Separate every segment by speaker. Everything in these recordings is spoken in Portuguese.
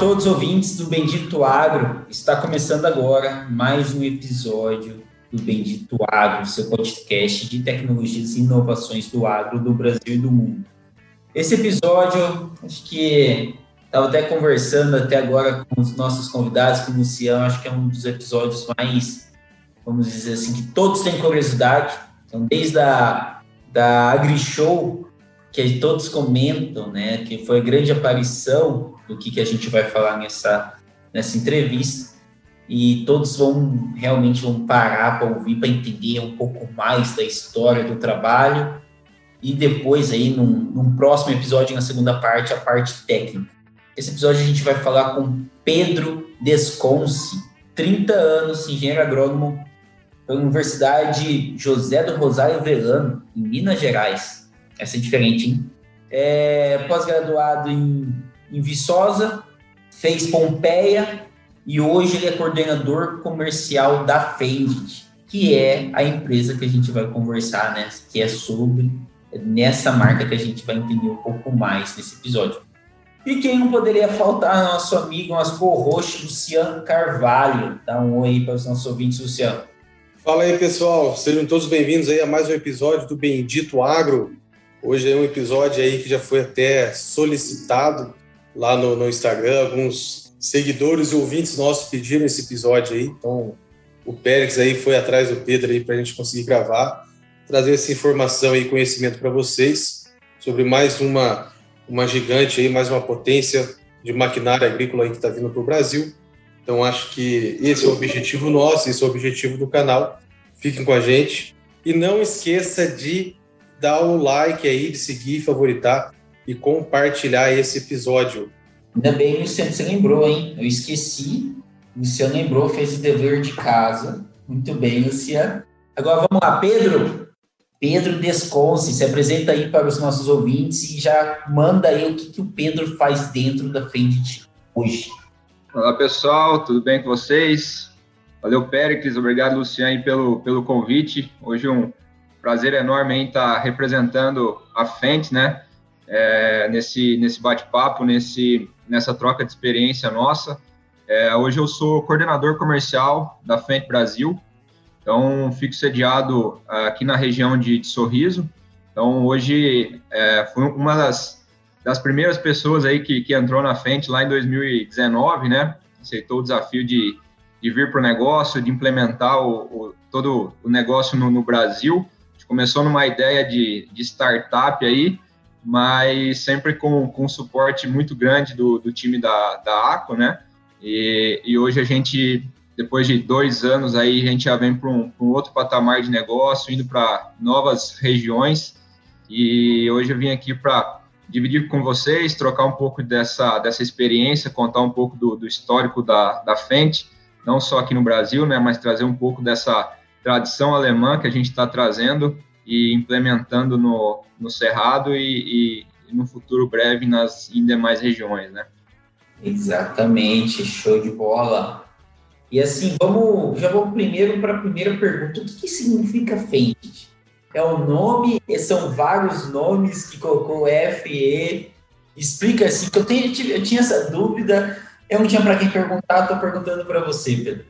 Speaker 1: Todos os ouvintes do Bendito Agro. Está começando agora mais um episódio do Bendito Agro, seu podcast de tecnologias e inovações do agro do Brasil e do mundo. Esse episódio, acho que estava até conversando até agora com os nossos convidados, com o Luciano, acho que é um dos episódios mais, vamos dizer assim, que todos têm curiosidade. Então, desde a da AgriShow, que todos comentam, né, que foi a grande aparição do que, que a gente vai falar nessa, nessa entrevista. E todos vão realmente vão parar para ouvir, para entender um pouco mais da história do trabalho. E depois, aí, num, num próximo episódio, na segunda parte, a parte técnica. Esse episódio a gente vai falar com Pedro Desconce, 30 anos, engenheiro agrônomo pela Universidade José do Rosário Velano, em Minas Gerais. Essa é diferente, hein? É, Pós-graduado em em Viçosa, fez Pompeia e hoje ele é coordenador comercial da Fendit, que é a empresa que a gente vai conversar, né? Que é sobre nessa marca que a gente vai entender um pouco mais nesse episódio. E quem não poderia faltar, nosso amigo, nosso co-host, Luciano Carvalho. Dá um oi para os nossos ouvintes, Luciano.
Speaker 2: Fala aí, pessoal. Sejam todos bem-vindos aí a mais um episódio do Bendito Agro. Hoje é um episódio aí que já foi até solicitado lá no, no Instagram, alguns seguidores e ouvintes nossos pediram esse episódio aí, então o Pérez aí foi atrás do Pedro aí para a gente conseguir gravar, trazer essa informação e conhecimento para vocês sobre mais uma, uma gigante aí, mais uma potência de maquinária agrícola aí que está vindo para o Brasil. Então acho que esse é o objetivo nosso, esse é o objetivo do canal. Fiquem com a gente e não esqueça de dar o like aí, de seguir, favoritar e compartilhar esse episódio.
Speaker 1: Ainda bem, Luciano, você lembrou, hein? Eu esqueci. O Luciano lembrou, fez o dever de casa. Muito bem, Luciano. Agora vamos lá, Pedro. Pedro Desconce, se apresenta aí para os nossos ouvintes e já manda aí o que, que o Pedro faz dentro da frente hoje.
Speaker 3: Olá, pessoal, tudo bem com vocês? Valeu, Péricles, obrigado, Luciano, pelo, pelo convite. Hoje é um prazer enorme em estar representando a Fendt, né? É, nesse, nesse bate-papo, nesse, nessa troca de experiência nossa. É, hoje eu sou coordenador comercial da Fent Brasil, então fico sediado aqui na região de, de Sorriso. Então hoje é, fui uma das, das primeiras pessoas aí que, que entrou na Fent lá em 2019, né? Aceitou o desafio de, de vir para o negócio, de implementar o, o, todo o negócio no, no Brasil. A gente começou numa ideia de, de startup aí, mas sempre com, com suporte muito grande do, do time da, da ACO, né? E, e hoje a gente, depois de dois anos aí, a gente já vem para um, um, outro patamar de negócio, indo para novas regiões. E hoje eu vim aqui para dividir com vocês, trocar um pouco dessa, dessa experiência, contar um pouco do, do histórico da, da Fendt, não só aqui no Brasil, né, mas trazer um pouco dessa tradição alemã que a gente está trazendo e implementando no, no Cerrado e, e, no futuro breve nas em demais regiões, né?
Speaker 1: Exatamente, show de bola. E assim, vamos, já vamos primeiro para a primeira pergunta. O que, que significa Fendt? É o nome, são vários nomes que colocou FE. Explica assim, que eu, tenho, eu tinha essa dúvida, eu não tinha para quem perguntar, estou perguntando para você, Pedro.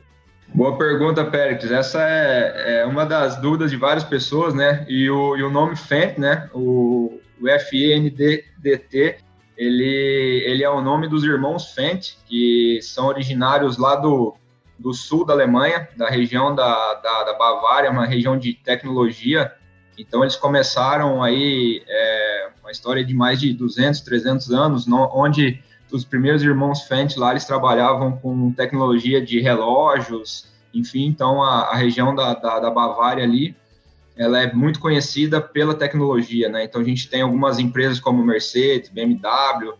Speaker 3: Boa pergunta, Pérez. Essa é, é, uma das dúvidas de várias pessoas, né? E o, e o nome FENT, né? O, o FENDT, ele, ele é o nome dos irmãos Fendt, que são originários lá do, do sul da Alemanha, da região da, da, da Bavária, uma região de tecnologia. Então, eles começaram aí é, uma história de mais de 200, 300 anos, no, onde os primeiros irmãos Fendt lá, eles trabalhavam com tecnologia de relógios, enfim, então a, a região da, da, da, Bavária ali, ela é muito conhecida pela tecnologia, né? Então a gente tem algumas empresas como Mercedes, BMW,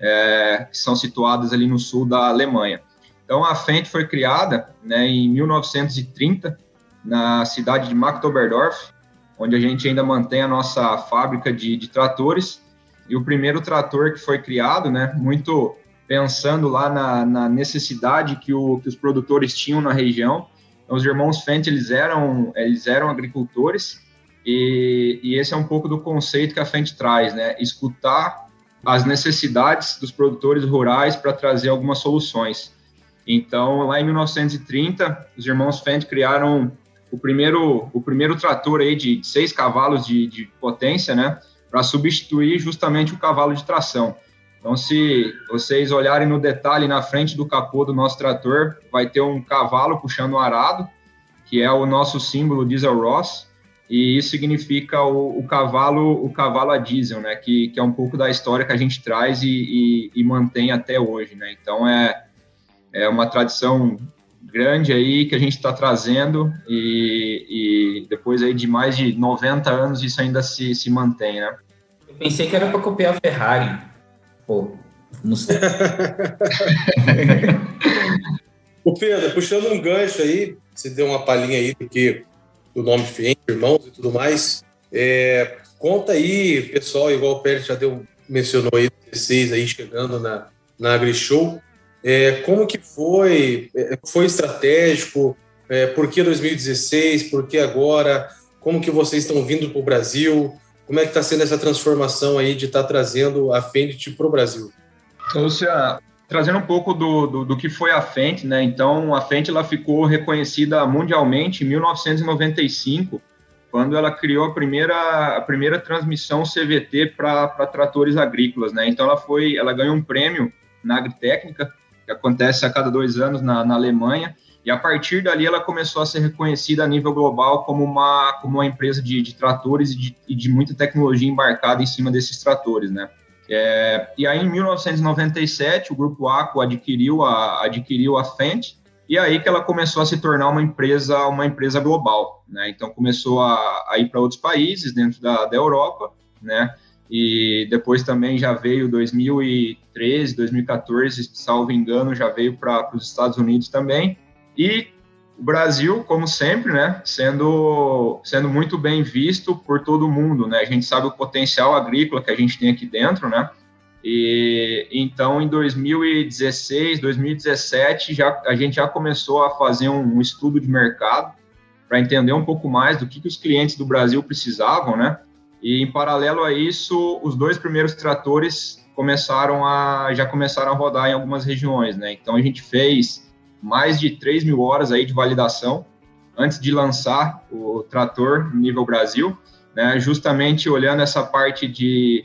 Speaker 3: é, que são situadas ali no sul da Alemanha. Então, a Fendt foi criada né, em 1930, na cidade de Machtoberdorf, onde a gente ainda mantém a nossa fábrica de, de tratores. E o primeiro trator que foi criado, né, muito pensando lá na, na necessidade que, o, que, os produtores tinham na região. Então, os irmãos Fendt, eles eram, eles eram agricultores, e, e, esse é um pouco do conceito que a Fendt traz, né? Escutar as necessidades dos produtores rurais para trazer algumas soluções. Então, lá em 1930, os irmãos Fendt criaram o primeiro, o primeiro trator aí de seis cavalos de, de potência, né? Para substituir justamente o cavalo de tração. Então, se vocês olharem no detalhe na frente do capô do nosso trator, vai ter um cavalo puxando um arado, que é o nosso símbolo diesel Ross, e isso significa o, o, cavalo o cavalo a diesel, né? Que, que é um pouco da história que a gente traz e, e, e mantém até hoje, né? Então é, é uma tradição grande aí que a gente está trazendo e, e, depois aí de mais de 90 anos isso ainda se, se mantém, né?
Speaker 1: Eu pensei que era para copiar a Ferrari. Pô, não sei.
Speaker 2: o Pedro, puxando um gancho aí, você deu uma palhinha aí do que do nome Fiente, irmãos e tudo mais. É, conta aí, pessoal, igual o Pérez já deu, mencionou aí, vocês aí chegando na, na AgriShow. É, como que foi? É, foi estratégico? É, por que 2016? Por que agora? Como que vocês estão vindo para o Brasil? Como é que está sendo essa transformação aí de estar tá trazendo a Fendt para o Brasil?
Speaker 3: Então, trazendo um pouco do, do, do, que foi a Fendt, né? Então, a Fendt ela ficou reconhecida mundialmente em 1995, quando ela criou a primeira, a primeira transmissão CVT para tratores agrícolas, né? Então, ela foi, ela ganhou um prêmio na Agritécnica, que acontece a cada dois anos na, na Alemanha, e a partir dali ela começou a ser reconhecida a nível global como uma, como uma empresa de, de tratores e de, e de muita tecnologia embarcada em cima desses tratores, né? É, e aí, em 1997, o Grupo Aqua adquiriu a, adquiriu a Fendt, e aí que ela começou a se tornar uma empresa, uma empresa global, né? Então, começou a, a ir para outros países dentro da, da Europa, né? E depois também já veio 2013, 2014, salvo engano, já veio para os Estados Unidos também. E o Brasil, como sempre, né, sendo, sendo muito bem visto por todo mundo, né? A gente sabe o potencial agrícola que a gente tem aqui dentro, né? E então, em 2016, 2017, já, a gente já começou a fazer um, um estudo de mercado para entender um pouco mais do que, que os clientes do Brasil precisavam, né? E em paralelo a isso, os dois primeiros tratores começaram a já começaram a rodar em algumas regiões, né? Então a gente fez mais de 3 mil horas aí de validação antes de lançar o trator nível Brasil, né, justamente olhando essa parte de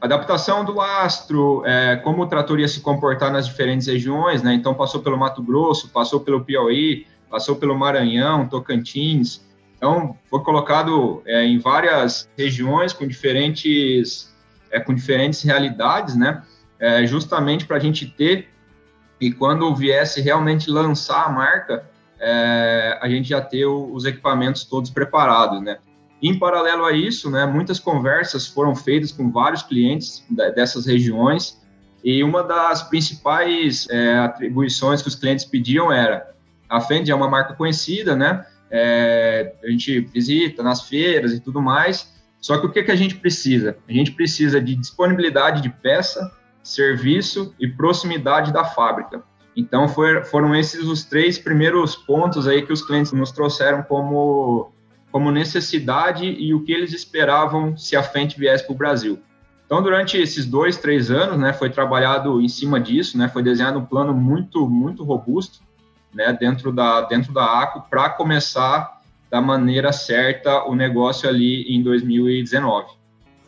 Speaker 3: adaptação do lastro, é, como o trator ia se comportar nas diferentes regiões, né, então passou pelo Mato Grosso, passou pelo Piauí, passou pelo Maranhão, Tocantins, então foi colocado é, em várias regiões com diferentes, é, com diferentes realidades, né, é, justamente para a gente ter e quando viesse realmente lançar a marca, é, a gente já ter os equipamentos todos preparados, né? Em paralelo a isso, né, muitas conversas foram feitas com vários clientes dessas regiões e uma das principais é, atribuições que os clientes pediam era a Fendi é uma marca conhecida, né? É, a gente visita nas feiras e tudo mais. Só que o que, que a gente precisa? A gente precisa de disponibilidade de peça, serviço e proximidade da fábrica. Então foi, foram esses os três primeiros pontos aí que os clientes nos trouxeram como, como necessidade e o que eles esperavam se a frente viesse para o Brasil. Então durante esses dois, três anos, né, foi trabalhado em cima disso, né, foi desenhado um plano muito, muito robusto, né, dentro da dentro da ACO para começar da maneira certa o negócio ali em 2019.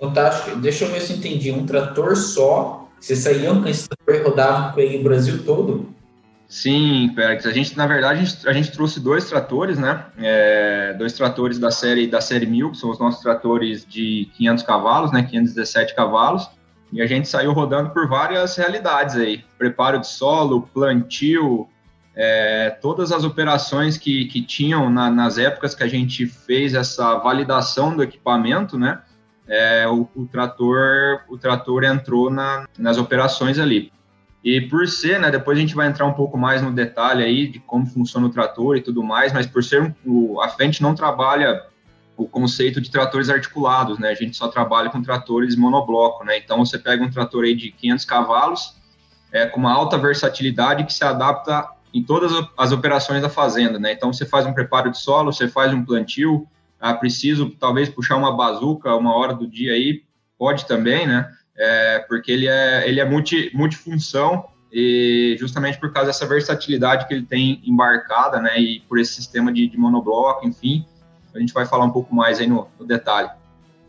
Speaker 1: Fantástico. Deixa eu ver se eu entendi. Um trator só vocês saíam com esse trator e rodavam com ele o Brasil todo?
Speaker 3: Sim, Perix. A gente, na verdade, a gente, a gente trouxe dois tratores, né? É, dois tratores da série da série 1000, que são os nossos tratores de 500 cavalos, né? 517 cavalos. E a gente saiu rodando por várias realidades aí. Preparo de solo, plantio, é, todas as operações que, que tinham na, nas épocas que a gente fez essa validação do equipamento, né? é, o, o, trator o trator entrou na, nas operações ali. E por ser, né, depois a gente vai entrar um pouco mais no detalhe aí de como funciona o trator e tudo mais, mas por ser o, a frente não trabalha o conceito de tratores articulados, né? A gente só trabalha com tratores monobloco, né? Então você pega um trator aí de 500 cavalos, é, com uma alta versatilidade que se adapta em todas as operações da fazenda, né? Então você faz um preparo de solo, você faz um plantio, ah, preciso talvez puxar uma bazuca uma hora do dia aí, pode também, né? É, porque ele é, ele é multi, multifunção e justamente por causa dessa versatilidade que ele tem embarcada, né? E por esse sistema de, de monobloco, enfim, a gente vai falar um pouco mais aí no, no detalhe.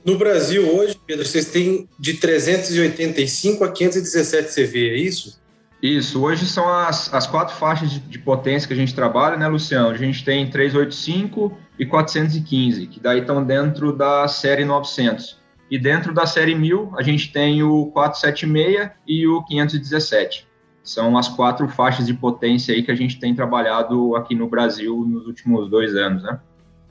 Speaker 2: No Brasil hoje, Pedro, vocês têm de 385 a 517 CV, é isso?
Speaker 3: Isso, hoje são as, as quatro faixas de, de, potência que a gente trabalha, né, Luciano? A gente tem 385 e 415, que daí estão dentro da série 900. E dentro da série 1000, a gente tem o 476 e o 517. São as quatro faixas de potência aí que a gente tem trabalhado aqui no Brasil nos últimos dois anos, né?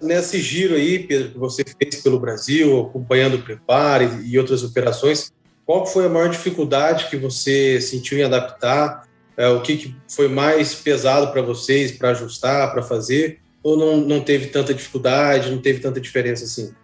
Speaker 2: Nesse giro aí, Pedro, que você fez pelo Brasil, acompanhando o Prepare e outras operações, qual foi a maior dificuldade que você sentiu em adaptar? É, o que, que foi mais pesado para vocês para ajustar, para fazer? Ou não, não teve tanta dificuldade, não teve tanta diferença assim?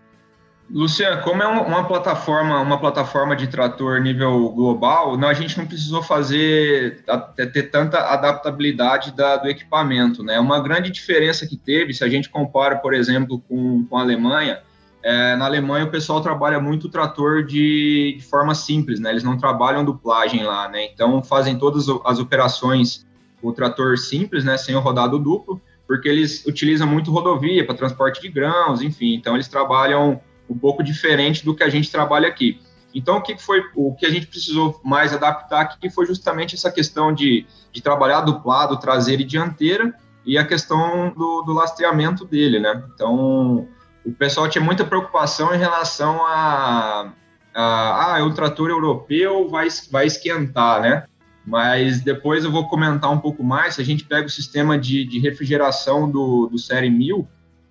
Speaker 3: Luciano, como é uma plataforma, uma plataforma de trator nível global, não, a gente não precisou fazer ter tanta adaptabilidade da, do equipamento, né? Uma grande diferença que teve, se a gente compara, por exemplo, com, com a Alemanha, é, na Alemanha o pessoal trabalha muito o trator de, de, forma simples, né? Eles não trabalham duplagem lá, né? Então fazem todas as operações com o trator simples, né? Sem o rodado duplo, porque eles utilizam muito rodovia para transporte de grãos, enfim. Então eles trabalham um pouco diferente do que a gente trabalha aqui. Então o que foi o que a gente precisou mais adaptar aqui foi justamente essa questão de, de trabalhar duplado, traseira e dianteira e a questão do, do lastreamento dele, né? Então o pessoal tinha muita preocupação em relação a, a ah, o trator europeu vai, vai esquentar, né? Mas depois eu vou comentar um pouco mais. Se a gente pega o sistema de, de refrigeração do, do Série 1000,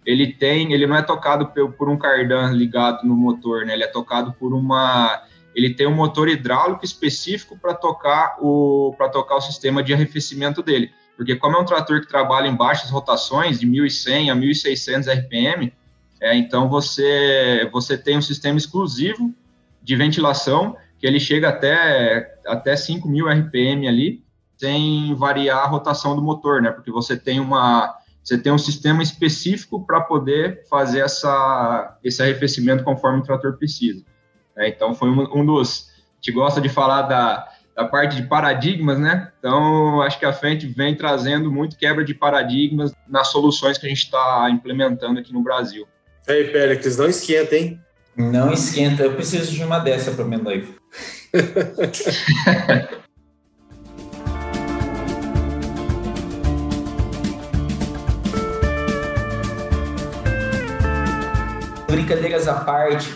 Speaker 3: ele tem, ele não é tocado por, por um cardan ligado no motor, né? Ele é tocado por uma, ele tem um motor hidráulico específico para tocar o para tocar o sistema de arrefecimento dele. Porque como é um trator que trabalha em baixas rotações, de 1.100 a 1.600 RPM, é, então você você tem um sistema exclusivo de ventilação que ele chega até até 5.000 RPM ali, sem variar a rotação do motor, né? Porque você tem uma você tem um sistema específico para poder fazer essa, esse arrefecimento conforme o trator precisa. É, então, foi um, um, dos. A gente gosta de falar da, da parte de paradigmas, né? Então, acho que a frente vem trazendo muito quebra de paradigmas nas soluções que a gente está implementando aqui no Brasil.
Speaker 2: Ei, Péricles, não esquenta, hein?
Speaker 1: Não esquenta. Eu preciso de uma dessa para meu noivo. Brincadeiras à parte,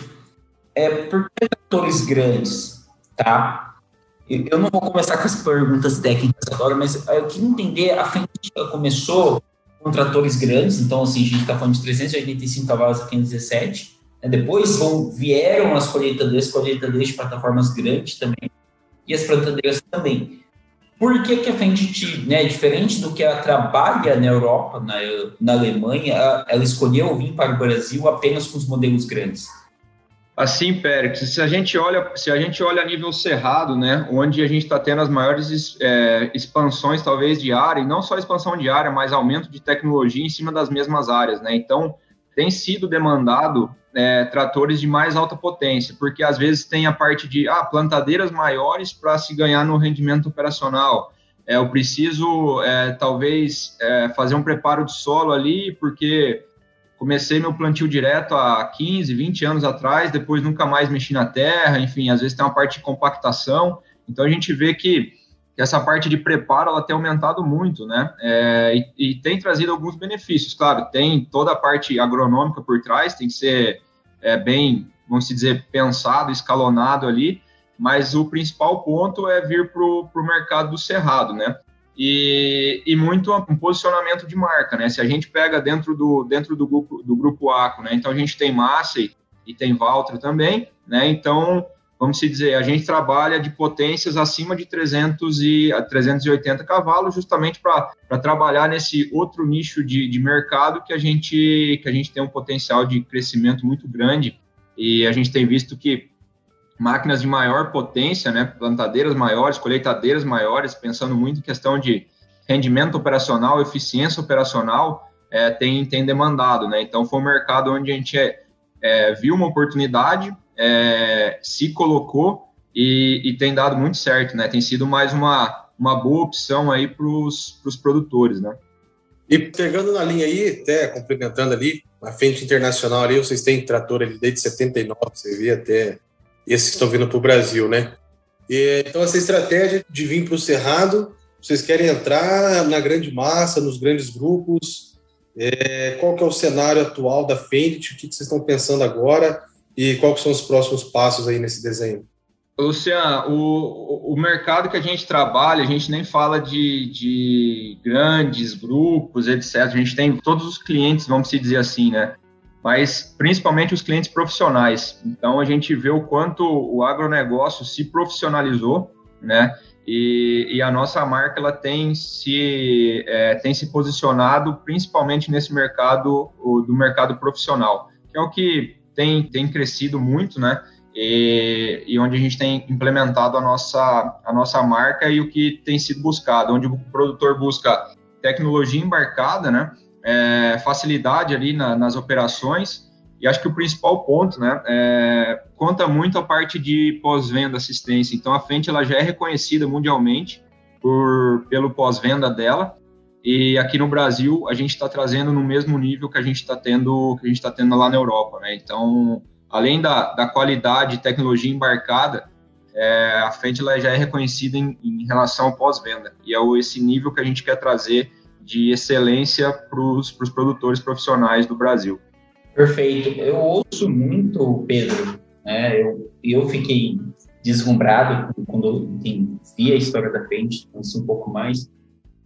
Speaker 1: é por que atores grandes, tá? Eu não vou começar com as perguntas técnicas agora, mas eu queria entender, a frente começou com tratores grandes, então assim, a gente está falando de 385 cavalos a 517, né? depois vão, vieram as colheitadeiras, colheitadeiras de plataformas grandes também, e as plantadeiras também. Por que, que a Fendt, né, diferente do que ela trabalha na Europa, na, na Alemanha, ela escolheu vir para o Brasil apenas com os modelos grandes?
Speaker 3: Assim, Pérez, se a gente olha, se a gente olha a nível cerrado, né, onde a gente está tendo as maiores é, expansões, talvez de área, e não só expansão de área, mas aumento de tecnologia em cima das mesmas áreas, né? Então, tem sido demandado é, tratores de mais alta potência, porque às vezes tem a parte de ah, plantadeiras maiores para se ganhar no rendimento operacional. É, eu preciso, é, talvez, é, fazer um preparo de solo ali, porque comecei meu plantio direto há 15, 20 anos atrás, depois nunca mais mexi na terra, enfim, às vezes tem uma parte de compactação, então a gente vê que, que essa parte de preparo ela tem aumentado muito, né, é, e, e, tem trazido alguns benefícios, claro, tem toda a parte agronômica por trás, tem que ser é, bem, vamos dizer, pensado, escalonado ali, mas o principal ponto é vir para o mercado do cerrado, né, e, e muito um posicionamento de marca, né? Se a gente pega dentro do, dentro do grupo, do grupo ACO, né? Então a gente tem Massey e tem Valtra também, né? Então vamos dizer, a gente trabalha de potências acima de 300 e 380 cavalos, justamente para trabalhar nesse outro nicho de, de mercado que a gente que a gente tem um potencial de crescimento muito grande e a gente tem visto que máquinas de maior potência, né, plantadeiras maiores, colheitadeiras maiores, pensando muito em questão de rendimento operacional, eficiência operacional, é, tem, tem demandado, né? Então, foi um mercado onde a gente é, é, viu uma oportunidade, é, se colocou e, e, tem dado muito certo, né? Tem sido mais uma, uma boa opção aí para os produtores, né?
Speaker 2: E pegando na linha aí, até complementando ali, na frente internacional ali, vocês têm trator ali desde 79, você vê até esses que estão vindo para o Brasil, né? E, então, essa estratégia de vir para o Cerrado, vocês querem entrar na grande massa, nos grandes grupos? É, qual que é o cenário atual da Fendt? O que, que vocês estão pensando agora? E quais são os próximos passos aí nesse desenho?
Speaker 3: Luciano, o, o mercado que a gente trabalha, a gente nem fala de, de grandes grupos, etc. A gente tem todos os clientes, vamos dizer assim, né? Mas principalmente os clientes profissionais. Então a gente vê o quanto o agronegócio se profissionalizou, né? E, e a nossa marca ela tem se é, tem se posicionado principalmente nesse mercado o, do mercado profissional, que é o que tem, tem crescido muito, né? E, e, onde a gente tem implementado a nossa, a nossa marca e o que tem sido buscado, onde o produtor busca tecnologia embarcada, né? É, facilidade ali na, nas operações e acho que o principal ponto, né, é, conta muito a parte de pós-venda assistência. Então a frente ela já é reconhecida mundialmente por pelo pós-venda dela e aqui no Brasil, a gente está trazendo no mesmo nível que a gente está tendo, que a gente está tendo lá na Europa, né? Então, além da, da qualidade e tecnologia embarcada, é, a frente ela já é reconhecida em, em relação ao pós-venda. E é esse nível que a gente quer trazer de excelência para os produtores profissionais do Brasil.
Speaker 1: Perfeito. Eu ouço muito, Pedro, né? Eu, eu fiquei deslumbrado quando vi a história da frente, conheci um pouco mais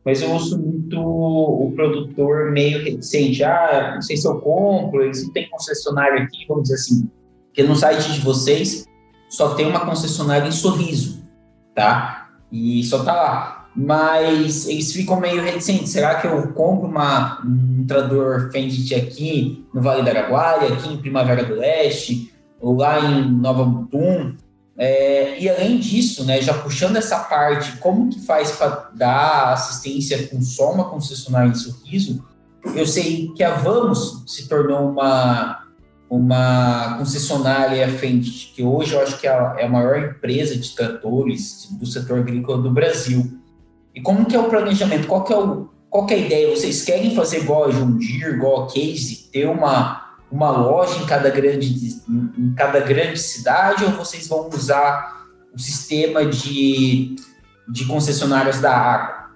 Speaker 1: mas eu ouço muito o produtor meio reticente, ah, não sei se eu compro, eles não tem concessionário aqui, vamos dizer assim, porque no site de vocês só tem uma concessionária em Sorriso, tá? E só tá lá. Mas eles ficam meio reticentes. Será que eu compro uma, um trator Fendt aqui no Vale do Araguaia, aqui em Primavera do Leste, ou lá em Nova Mutum? É, e além disso, né, já puxando essa parte, como que faz para dar assistência com só uma concessionária em sorriso? Eu sei que a Vamos se tornou uma, uma concessionária frente, que hoje eu acho que é é a maior empresa de tratores do setor agrícola do Brasil. E como que é o planejamento? Qual que é, o, qual que é a ideia? Vocês querem fazer igual a Deere, igual a Case, ter uma uma loja em cada grande, em cada grande cidade ou vocês vão usar o sistema de, de concessionárias da água?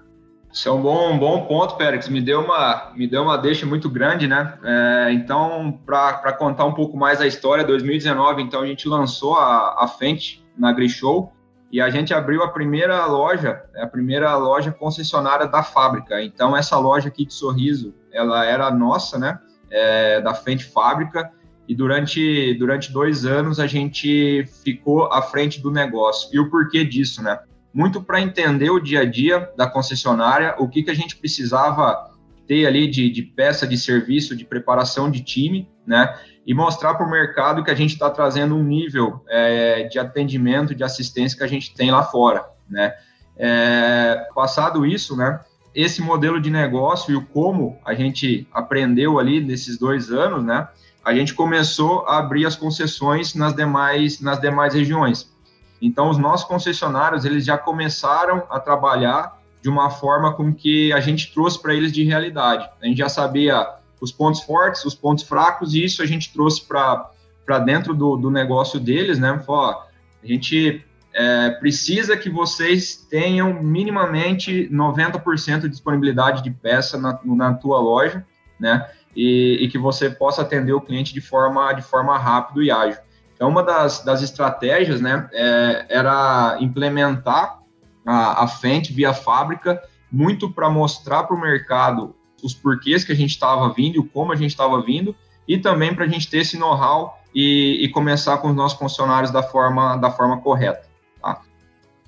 Speaker 3: Isso é um bom, um bom ponto, Pérez. Me deu uma, me deu uma deixa muito grande, né? É, então, para contar um pouco mais a história, 2019, então a gente lançou a, a Fendt na Grishow e a gente abriu a primeira loja, a primeira loja concessionária da fábrica. Então, essa loja aqui de Sorriso, ela era nossa, né? é, da frente fábrica e durante, durante dois anos a gente ficou à frente do negócio. E o porquê disso, né? Muito para entender o dia a dia da concessionária, o que, que a gente precisava ter ali de, de peça de serviço, de preparação de time, né? E mostrar para o mercado que a gente está trazendo um nível é, de atendimento, de assistência que a gente tem lá fora, né? É, passado isso, né? esse modelo de negócio e o como a gente aprendeu ali nesses dois anos, né? A gente começou a abrir as concessões nas demais, nas demais regiões. Então, os nossos concessionários, eles já começaram a trabalhar de uma forma com que a gente trouxe para eles de realidade. A gente já sabia os pontos fortes, os pontos fracos, e isso a gente trouxe para dentro do, do negócio deles, né? Falou, a gente é, precisa que vocês tenham minimamente 90% de disponibilidade de peça na, na tua loja, né? E, e, que você possa atender o cliente de forma, de forma rápida e ágil. Então, uma das, das estratégias, né, é, era implementar a, a Fendt via fábrica, muito para mostrar para o mercado os porquês que a gente estava vindo, como a gente estava vindo, e também para a gente ter esse know-how e, e começar com os nossos funcionários da forma, da forma correta. Tá?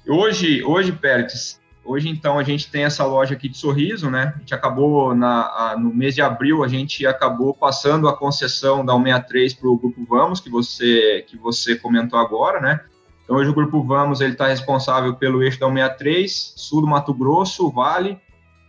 Speaker 3: Hoje, hoje, Pérez, hoje então a gente tem essa loja aqui de Sorriso, né? A gente acabou na, a, no mês de abril a gente acabou passando a concessão da 163 para o Grupo Vamos, que você que você comentou agora, né? Então hoje o Grupo Vamos ele está responsável pelo eixo da 163, sul do Mato Grosso, Vale,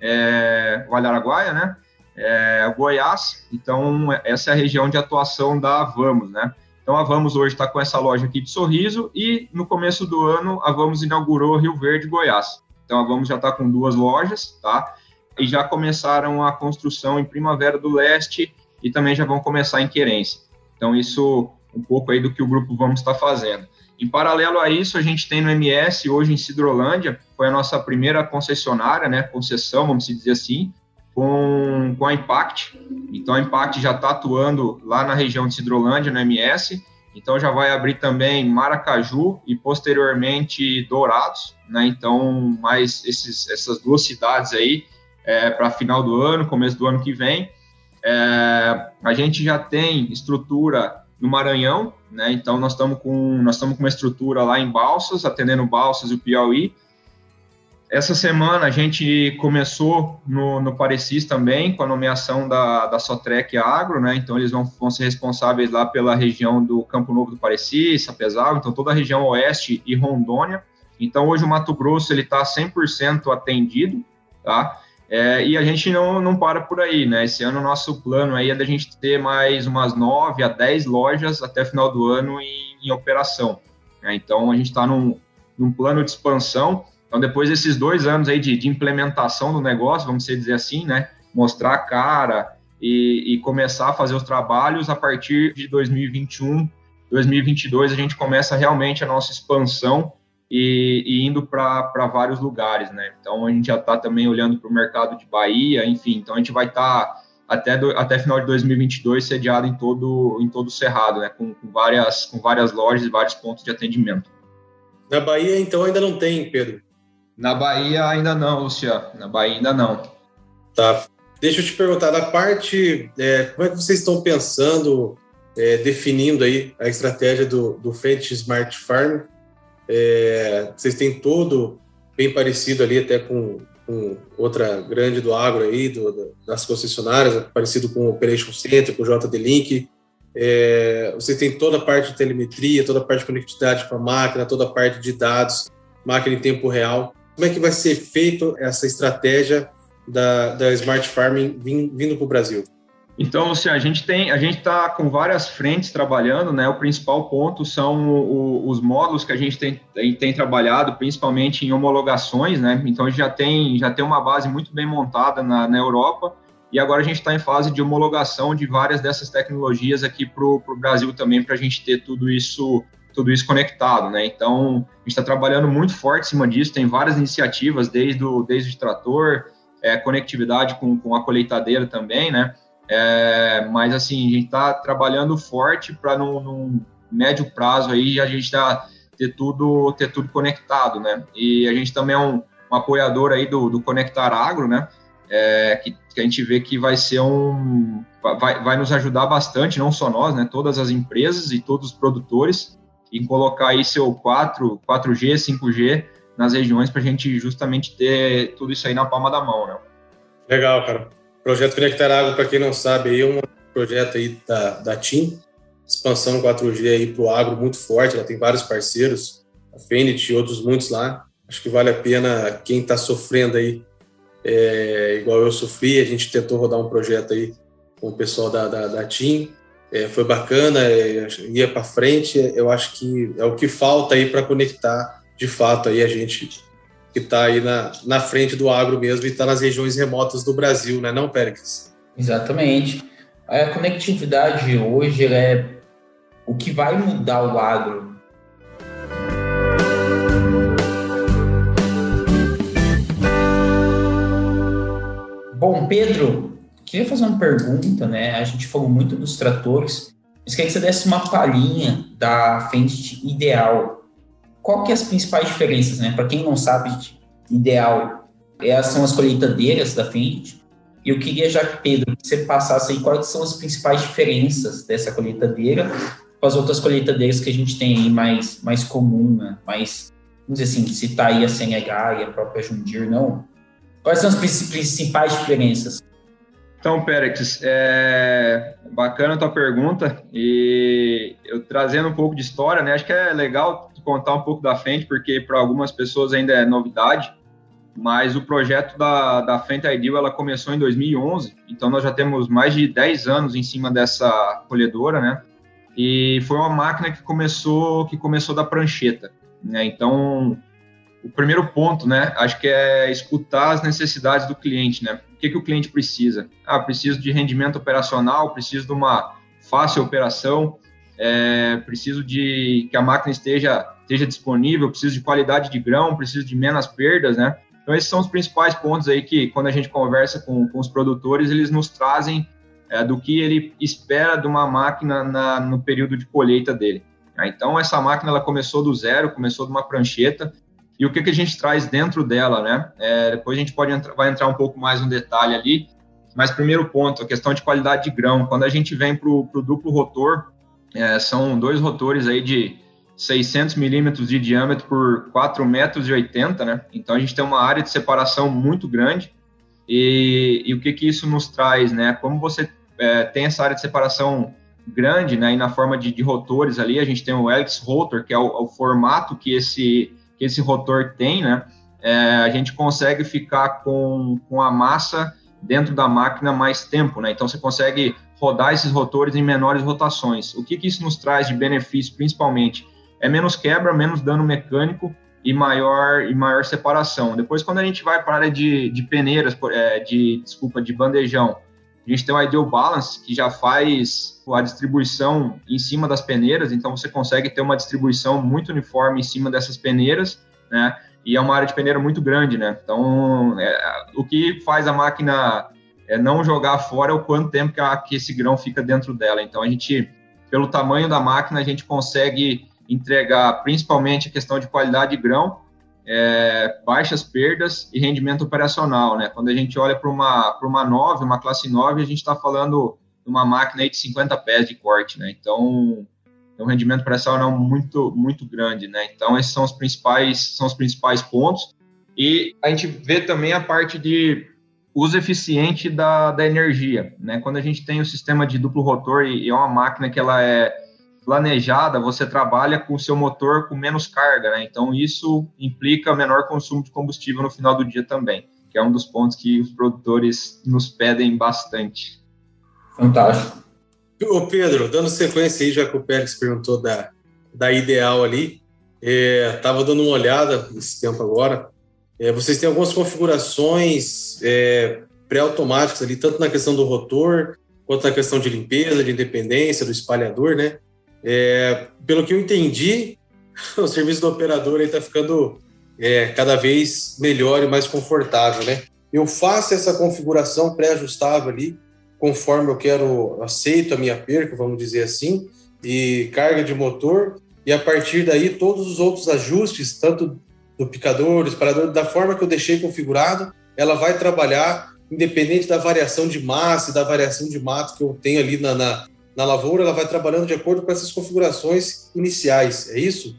Speaker 3: é, Vale Araguaia, né? É, Goiás. Então essa é a região de atuação da Vamos, né? Então a Vamos hoje está com essa loja aqui de Sorriso e no começo do ano a Vamos inaugurou Rio Verde, Goiás. Então a Vamos já está com duas lojas, tá? E já começaram a construção em Primavera do Leste e também já vão começar em Querência. Então isso um pouco aí do que o grupo Vamos está fazendo. Em paralelo a isso, a gente tem no MS hoje em Cidrolândia, foi a nossa primeira concessionária, né, concessão, vamos dizer assim, com, com a Impact. Então, a Impact já está atuando lá na região de Cidrolândia, no MS. Então, já vai abrir também Maracaju e, posteriormente, Dourados. Né? Então, mais esses, essas duas cidades aí é, para final do ano, começo do ano que vem. É, a gente já tem estrutura no Maranhão, né? Então nós estamos com nós com uma estrutura lá em Balsas, atendendo Balsas e o Piauí, essa semana a gente começou no, no Parecis também, com a nomeação da, da Sotrec Agro, né? Então eles vão, vão ser responsáveis lá pela região do Campo Novo do Parecis, Sapezal, então toda a região oeste e Rondônia. Então hoje o Mato Grosso ele está 100% atendido, tá? É, e a gente não, não para por aí, né? Esse ano o nosso plano aí é da gente ter mais umas 9 a 10 lojas até final do ano em, em operação. Né? Então a gente está num, num plano de expansão então, depois desses dois anos aí de, de implementação do negócio, vamos dizer assim, né, mostrar a cara e, e, começar a fazer os trabalhos, a partir de 2021, 2022, a gente começa realmente a nossa expansão e, e indo para vários lugares, né? Então, a gente já está também olhando para o mercado de Bahia, enfim, então a gente vai estar... Tá até, até final de 2022 sediado em todo em todo o cerrado, né, com, com, várias com várias lojas e vários pontos de atendimento.
Speaker 2: Na Bahia então ainda não tem, Pedro.
Speaker 3: Na Bahia ainda não, Luciano. Na Bahia ainda não.
Speaker 2: Tá. Deixa eu te perguntar, da parte, é, como é que vocês estão pensando, é, definindo aí a estratégia do, do Fendt Smart Farm? É, vocês têm todo bem parecido ali até com, com outra grande do agro aí, do, das concessionárias, parecido com o Operation Center, com o JD Link. É, vocês têm toda a parte de telemetria, toda a parte de conectividade com a máquina, toda a parte de dados, máquina em tempo real. Como é que vai ser feito essa estratégia da, da Smart Farming vindo para o Brasil?
Speaker 3: Então, assim, a gente tem, a gente está com várias frentes trabalhando, né? O principal ponto são o, os módulos que a gente tem, tem, tem, trabalhado, principalmente em homologações, né? Então, a gente já tem, já tem uma base muito bem montada na, na Europa e agora a gente está em fase de homologação de várias dessas tecnologias aqui para o Brasil também, para a gente ter tudo isso tudo isso conectado, né? Então, a gente está trabalhando muito forte em cima disso, tem várias iniciativas, desde o, desde o trator, é, conectividade com, com a colheitadeira também, né? É, mas, assim, a gente está trabalhando forte para, no, no, médio prazo, aí, a gente tá, ter, tudo, ter tudo conectado, né? E a gente também é um, um apoiador aí do, do Conectar Agro, né? É, que, que, a gente vê que vai ser um vai, vai nos ajudar bastante, não só nós, né, todas as empresas e todos os produtores e colocar aí seu 4, 4G, 5G nas regiões para a gente justamente ter tudo isso aí na palma da mão, né?
Speaker 2: Legal, cara. Projeto Conectar Água, para quem não sabe, aí é um projeto aí da, da TIM, expansão 4G aí para o agro muito forte, ela tem vários parceiros, a Fenit e outros muitos lá. Acho que vale a pena quem está sofrendo aí, é, igual eu sofri, a gente tentou rodar um projeto aí com o pessoal da, da, da TIM, é, foi bacana, é, ia para frente. Eu acho que é o que falta aí para conectar de fato aí a gente que está aí na, na frente do agro mesmo e está nas regiões remotas do Brasil, né, não, Pérez?
Speaker 1: Exatamente. A conectividade hoje é o que vai mudar o agro. Bom, Pedro, Queria fazer uma pergunta, né? A gente falou muito dos tratores, mas queria que você desse uma palhinha da Fendt Ideal. Qual que é as principais diferenças, né? Para quem não sabe, Ideal elas são as colheitadeiras da Fendt. E eu queria já, Pedro, que você passasse aí quais são as principais diferenças dessa colheitadeira com as outras colheitadeiras que a gente tem aí mais, mais comum, né? mais, vamos dizer assim, citar aí a CNH e a própria Jundir, não. Quais são as principais diferenças?
Speaker 3: Então, Pérez, é bacana a tua pergunta e eu trazendo um pouco de história, né? Acho que é legal contar um pouco da frente, porque para algumas pessoas ainda é novidade, mas o projeto da, da Fendt Ideal, ela começou em 2011, então nós já temos mais de 10 anos em cima dessa colhedora, né? E foi uma máquina que começou que começou da prancheta, né? Então, o primeiro ponto, né, acho que é escutar as necessidades do cliente, né? O que, que o cliente precisa? Ah, preciso de rendimento operacional, preciso de uma fácil operação, é, preciso de que a máquina esteja, esteja disponível, preciso de qualidade de grão, preciso de menos perdas, né? Então, esses são os principais pontos aí que, quando a gente conversa com, com os produtores, eles nos trazem é, do que ele espera de uma máquina na, no período de colheita dele. Então, essa máquina ela começou do zero, começou de uma prancheta, e o que, que a gente traz dentro dela, né? É, depois a gente pode entrar, vai entrar um pouco mais no detalhe ali, mas primeiro ponto, a questão de qualidade de grão. Quando a gente vem para o duplo rotor, é, são dois rotores aí de 600 milímetros de diâmetro por 4 metros e 80, né? Então a gente tem uma área de separação muito grande. E, e o que que isso nos traz, né? Como você é, tem essa área de separação grande, né? E na forma de, de rotores ali, a gente tem o Helix Rotor, que é o, o formato que esse que esse rotor tem, né? É, a gente consegue ficar com, com a massa dentro da máquina mais tempo, né? Então você consegue rodar esses rotores em menores rotações. O que, que isso nos traz de benefício, principalmente? É menos quebra, menos dano mecânico e maior e maior separação. Depois, quando a gente vai para a área de, de peneiras, é, de desculpa, de bandejão, a gente tem o Ideal Balance que já faz a distribuição em cima das peneiras, então você consegue ter uma distribuição muito uniforme em cima dessas peneiras, né? E é uma área de peneira muito grande, né? Então, é, o que faz a máquina é, não jogar fora é o quanto tempo que, a, que esse grão fica dentro dela. Então, a gente, pelo tamanho da máquina, a gente consegue entregar principalmente a questão de qualidade de grão, é, baixas perdas e rendimento operacional, né? Quando a gente olha para uma, uma 9, uma classe 9, a gente está falando de uma máquina aí de 50 pés de corte, né? Então, é um rendimento operacional muito, muito grande, né? Então, esses são os principais, são os principais pontos. E a gente vê também a parte de uso eficiente da, da energia, né? Quando a gente tem o sistema de duplo rotor e, e é uma máquina que ela é planejada, você trabalha com o seu motor com menos carga, né? Então isso implica menor consumo de combustível no final do dia também, que é um dos pontos que os produtores nos pedem bastante.
Speaker 1: Fantástico.
Speaker 2: Ô Pedro, dando sequência aí, já que o Pérez perguntou da, da ideal ali, estava é, dando uma olhada nesse tempo agora. É, vocês têm algumas configurações é, pré-automáticas ali, tanto na questão do rotor, quanto na questão de limpeza, de independência, do espalhador, né? É, pelo que eu entendi, o serviço do operador está ficando é, cada vez melhor e mais confortável, né? Eu faço essa configuração pré-ajustável ali, conforme eu quero, aceito a minha perca, vamos dizer assim, e carga de motor, e a partir daí todos os outros ajustes, tanto do picador, do disparador, da forma que eu deixei configurado, ela vai trabalhar independente da variação de massa e da variação de mato que eu tenho ali na, na, na lavoura, ela vai trabalhando de acordo com essas configurações iniciais, é isso?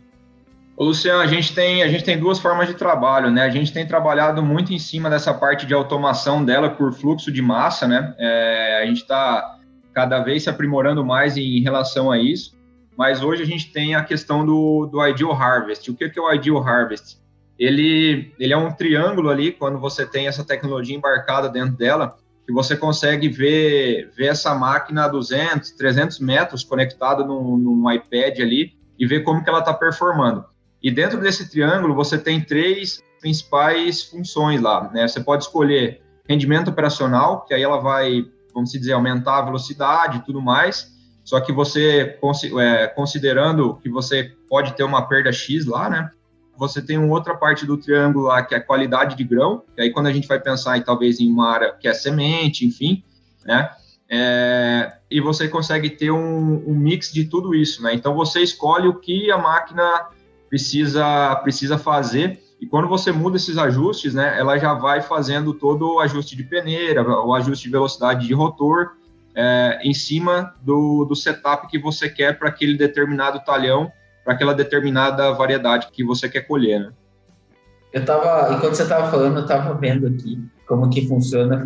Speaker 3: Ô, Luciano, a gente tem a gente tem duas formas de trabalho, né? A gente tem trabalhado muito em cima dessa parte de automação dela por fluxo de massa, né? É, a gente está cada vez se aprimorando mais em relação a isso. Mas hoje a gente tem a questão do, do Ideal Harvest. O que é o Ideal Harvest? Ele, ele é um triângulo ali, quando você tem essa tecnologia embarcada dentro dela, que você consegue ver, ver essa máquina a 200, 300 metros conectada num, num iPad ali e ver como que ela está performando. E dentro desse triângulo você tem três principais funções lá, né? Você pode escolher rendimento operacional, que aí ela vai, vamos dizer, aumentar a velocidade e tudo mais, só que você, é, considerando que você pode ter uma perda X lá, né? Você tem uma outra parte do triângulo lá, que é a qualidade de grão, e aí quando a gente vai pensar em, talvez em uma área que é semente, enfim, né? É, e você consegue ter um, um, mix de tudo isso, né? Então você escolhe o que a máquina precisa precisa fazer e quando você muda esses ajustes, né? Ela já vai fazendo todo o ajuste de peneira, o ajuste de velocidade de rotor, é, em cima do, do setup que você quer para aquele determinado talhão, para aquela determinada variedade que você quer colher, né?
Speaker 1: Eu estava, enquanto você estava falando, eu estava vendo aqui como que funciona,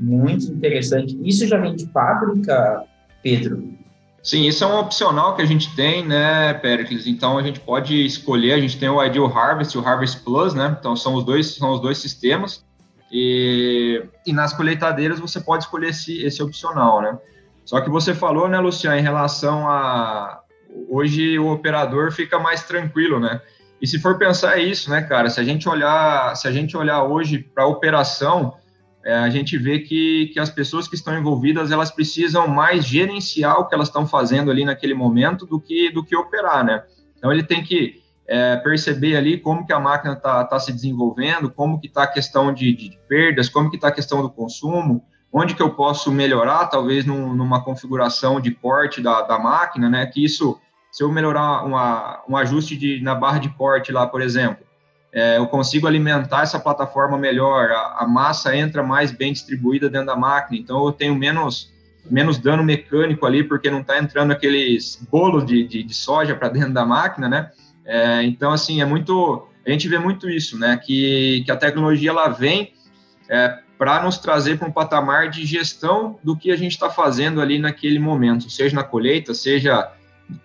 Speaker 1: muito interessante. Isso já vem de fábrica, Pedro?
Speaker 3: Sim, isso é um opcional que a gente tem, né, Pericles? Então a gente pode escolher, a gente tem o Ideal Harvest e o Harvest Plus, né? Então são os dois, são os dois sistemas. E, e nas colheitadeiras você pode escolher esse, esse opcional, né? Só que você falou, né, Luciano, em relação a hoje o operador fica mais tranquilo, né? E se for pensar isso, né, cara? Se a gente olhar, se a gente olhar hoje para a operação, é, a gente vê que, que as pessoas que estão envolvidas elas precisam mais gerenciar o que elas estão fazendo ali naquele momento do que do que operar, né? Então ele tem que é, perceber ali como que a máquina está tá se desenvolvendo, como que está a questão de, de, perdas, como que está a questão do consumo, onde que eu posso melhorar, talvez num, numa configuração de corte da, da máquina, né? Que isso, se eu melhorar uma, um ajuste de, na barra de corte lá, por exemplo, é, eu consigo alimentar essa plataforma melhor, a, a, massa entra mais bem distribuída dentro da máquina, então eu tenho menos, menos dano mecânico ali, porque não está entrando aqueles bolos de, de, de soja para dentro da máquina, né? É, então, assim, é muito. A gente vê muito isso, né? Que, que a tecnologia ela vem é, para nos trazer para um patamar de gestão do que a gente está fazendo ali naquele momento, seja na colheita, seja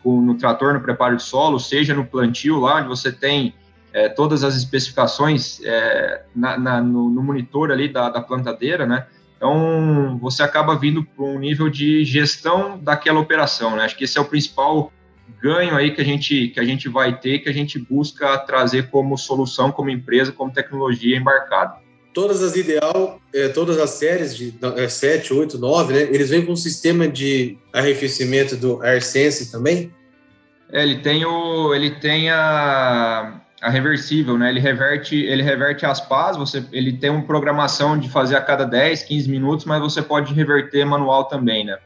Speaker 3: no trator, no preparo de solo, seja no plantio lá, onde você tem é, todas as especificações é, na, na, no, no, monitor ali da, da plantadeira, né? Então, você acaba vindo para um nível de gestão daquela operação, né? Acho que esse é o principal ganho aí que a gente que a gente vai ter, que a gente busca trazer como solução, como empresa, como tecnologia embarcada.
Speaker 2: Todas as ideal, é, todas as séries de é, 7, 8, 9, né? Eles vêm com um sistema de arrefecimento do AirSense também?
Speaker 3: É, ele tem o ele tem a, a reversível, né? Ele reverte, ele reverte as pás, você ele tem uma programação de fazer a cada 10, 15 minutos, mas você pode reverter manual também, né?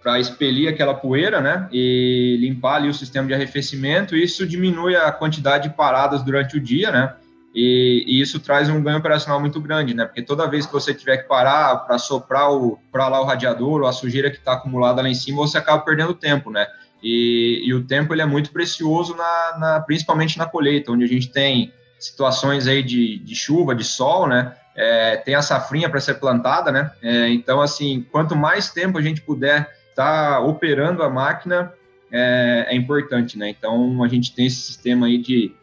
Speaker 3: para expelir aquela poeira, né, e limpar ali o sistema de arrefecimento. Isso diminui a quantidade de paradas durante o dia, né, e, e isso traz um ganho operacional muito grande, né, porque toda vez que você tiver que parar para soprar o para lá o radiador ou a sujeira que está acumulada lá em cima, você acaba perdendo tempo, né. E, e o tempo ele é muito precioso na, na, principalmente na colheita, onde a gente tem situações aí de, de chuva, de sol, né, é, tem a safrinha para ser plantada, né? É, então, assim, quanto mais tempo a gente puder estar tá operando a máquina é, é, importante, né? Então a gente tem esse sistema aí de,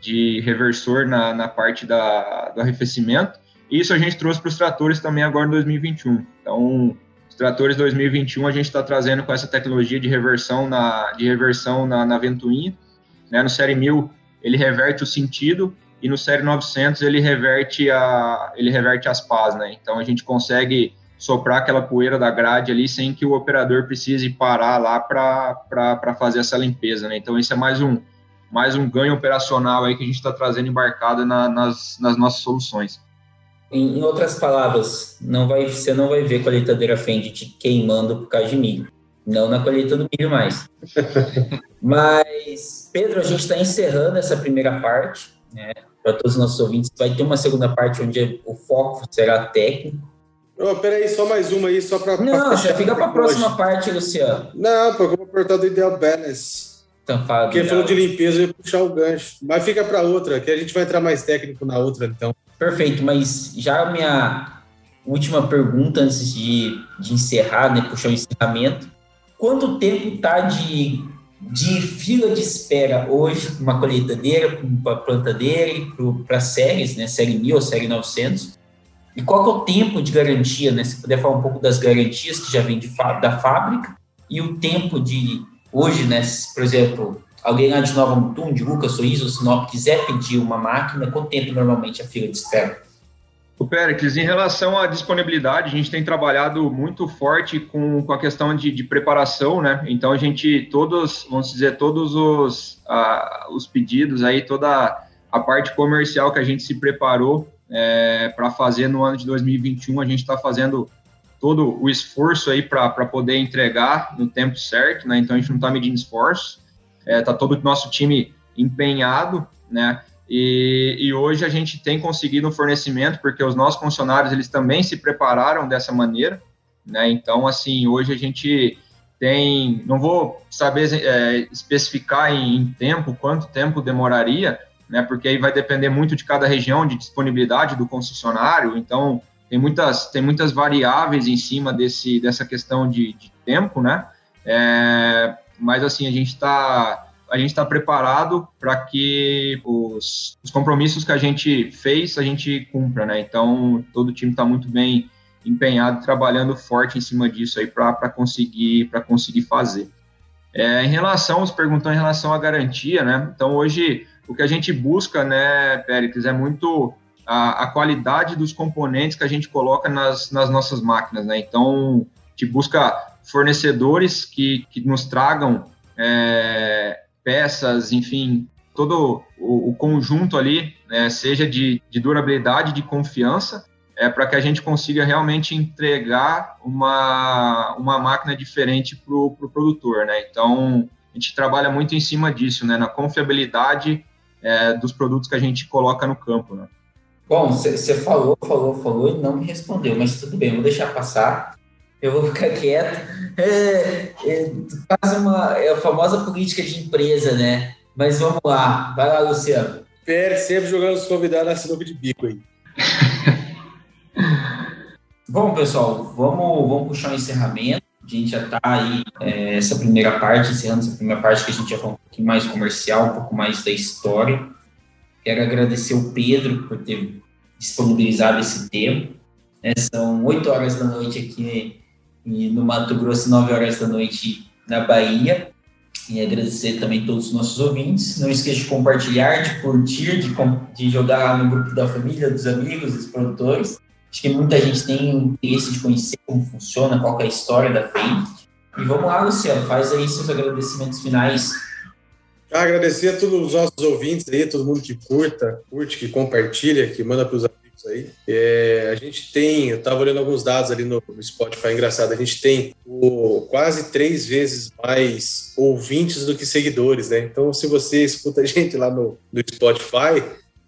Speaker 3: de reversor na, na parte da, do arrefecimento. Isso a gente trouxe para os tratores também agora em 2021. Então, os tratores 2021 a gente está trazendo com essa tecnologia de reversão na, de reversão na, na ventoinha. Né? No Série 1000 ele reverte o sentido e no Série 900 ele reverte, a, ele reverte as pás, né? Então a gente consegue soprar aquela poeira da grade ali sem que o operador precise parar lá para fazer essa limpeza, né? Então, isso é mais um, mais um ganho operacional aí que a gente está trazendo embarcado na, nas, nas nossas soluções.
Speaker 1: Em, em, outras palavras, não vai, você não vai ver colheitadeira Fendi te queimando por causa de milho. Não na colheita do milho mais. Mas, Pedro, a gente está encerrando essa primeira parte, né? Para todos os nossos ouvintes, vai ter uma segunda parte onde o foco será técnico
Speaker 2: Oh, peraí, só mais uma aí, só para.
Speaker 1: Não, já fica para a próxima parte, Luciano.
Speaker 2: Não, porque eu vou perguntar do Ideal Balance.
Speaker 1: Fala
Speaker 2: Porque falou de limpeza, eu ia puxar o gancho. Mas fica para outra, que a gente vai entrar mais técnico na outra, então.
Speaker 1: Perfeito, mas já a minha última pergunta antes de, de encerrar, né, puxar o encerramento. Quanto tempo tá de, de fila de espera hoje uma colheitadeira, uma plantadeira para séries, né, série 1000 ou série 900? E qual é o tempo de garantia, né? Se puder falar um pouco das garantias que já vem de, da fábrica e o tempo de hoje, né? Por exemplo, alguém lá de Nova Mutum, de Lucas, Sorriso Sinop quiser pedir uma máquina, quanto tempo normalmente a fila de espera?
Speaker 3: O Péricles, em relação à disponibilidade, a gente tem trabalhado muito forte com, com a questão de, de preparação, né? Então a gente, todos, vamos dizer, todos os, uh, os pedidos aí, toda a parte comercial que a gente se preparou é, para fazer no ano de 2021. A gente está fazendo todo o esforço aí para poder entregar no tempo certo, né? Então a gente não está medindo esforço, está é, todo o nosso time empenhado, né? E, e, hoje a gente tem conseguido um fornecimento porque os nossos funcionários eles também se prepararam dessa maneira, né? Então, assim, hoje a gente tem, não vou saber é, especificar em, em, tempo quanto tempo demoraria, né? Porque aí vai depender muito de cada região, de disponibilidade do concessionário. Então, tem muitas, tem muitas variáveis em cima desse, dessa questão de, de tempo, né? É, mas assim, a gente está a gente está preparado para que os, os, compromissos que a gente fez a gente cumpra, né? Então todo o time está muito bem empenhado, trabalhando forte em cima disso aí para conseguir para conseguir fazer. É, em relação, você perguntou em relação à garantia, né? Então hoje o que a gente busca, né, Péricles, é muito a, a, qualidade dos componentes que a gente coloca nas, nas nossas máquinas, né? Então, a gente busca fornecedores que, que nos tragam é, peças, enfim, todo o, o conjunto ali, né, seja de, de durabilidade, de confiança, é para que a gente consiga realmente entregar uma, uma máquina diferente para o pro produtor, né? Então, a gente trabalha muito em cima disso, né? Na confiabilidade é, dos produtos que a gente coloca no campo, né?
Speaker 1: Bom, você falou, falou, falou e não me respondeu, mas tudo bem, vou deixar passar. Eu vou ficar quieto. É, é, faz uma é a famosa política de empresa, né? Mas vamos lá, vai lá, Luciano.
Speaker 2: Pérez sempre jogando os convidados na sinuca de bico aí.
Speaker 1: Bom, pessoal, vamos, vamos puxar o um encerramento. A gente já está aí, é, essa primeira parte, encerrando essa primeira parte que a gente já falou um pouquinho mais comercial, um pouco mais da história. Quero agradecer o Pedro por ter disponibilizado esse tempo. É, são 8 horas da noite aqui no Mato Grosso, 9 horas da noite na Bahia. E agradecer também todos os nossos ouvintes. Não esqueça de compartilhar, de curtir, de, de jogar no grupo da família, dos amigos, dos produtores. Acho que muita gente tem interesse de conhecer como funciona, qual é a história da FEI. E vamos lá, Luciano, faz aí seus agradecimentos finais
Speaker 2: agradecer a todos os nossos ouvintes aí, todo mundo que curta, curte, que compartilha, que manda para os amigos aí. É, a gente tem, eu estava olhando alguns dados ali no, no Spotify, engraçado, a gente tem o, quase três vezes mais ouvintes do que seguidores, né? Então, se você escuta a gente lá no, no Spotify,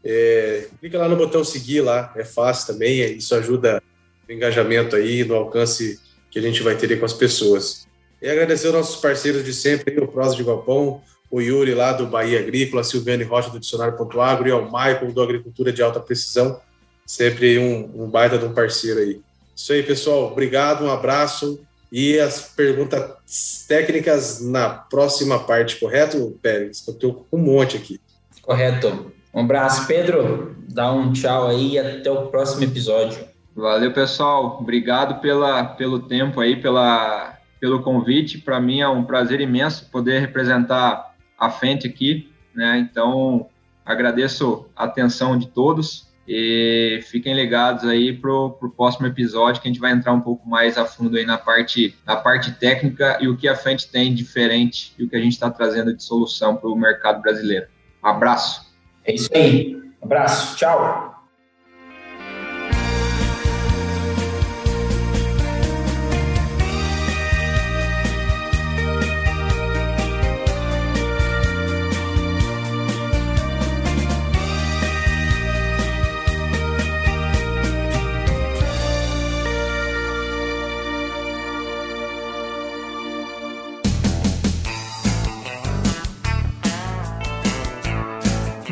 Speaker 2: é, clica lá no botão seguir lá, é fácil também, isso ajuda no engajamento aí, no alcance que a gente vai ter com as pessoas. E agradecer aos nossos parceiros de sempre, o Prosa de Galpão, o Yuri lá do Bahia Agrícola, a Silviane Rocha do Dicionário.agro e ao Michael do Agricultura de Alta Precisão, sempre um, um baita de um parceiro aí. Isso aí, pessoal. Obrigado, um abraço. E as perguntas técnicas na próxima parte, correto, Pérez? Eu tenho um monte aqui.
Speaker 1: Correto. Um abraço, Pedro. Dá um tchau aí e até o próximo episódio.
Speaker 3: Valeu, pessoal. Obrigado pela, pelo tempo aí, pela, pelo convite. Para mim é um prazer imenso poder representar à frente aqui, né? Então, agradeço a atenção de todos e fiquem ligados aí para o próximo episódio que a gente vai entrar um pouco mais a fundo aí na parte, na parte técnica e o que a frente tem diferente e o que a gente está trazendo de solução para o mercado brasileiro. Abraço.
Speaker 1: É isso aí. Abraço. Tchau.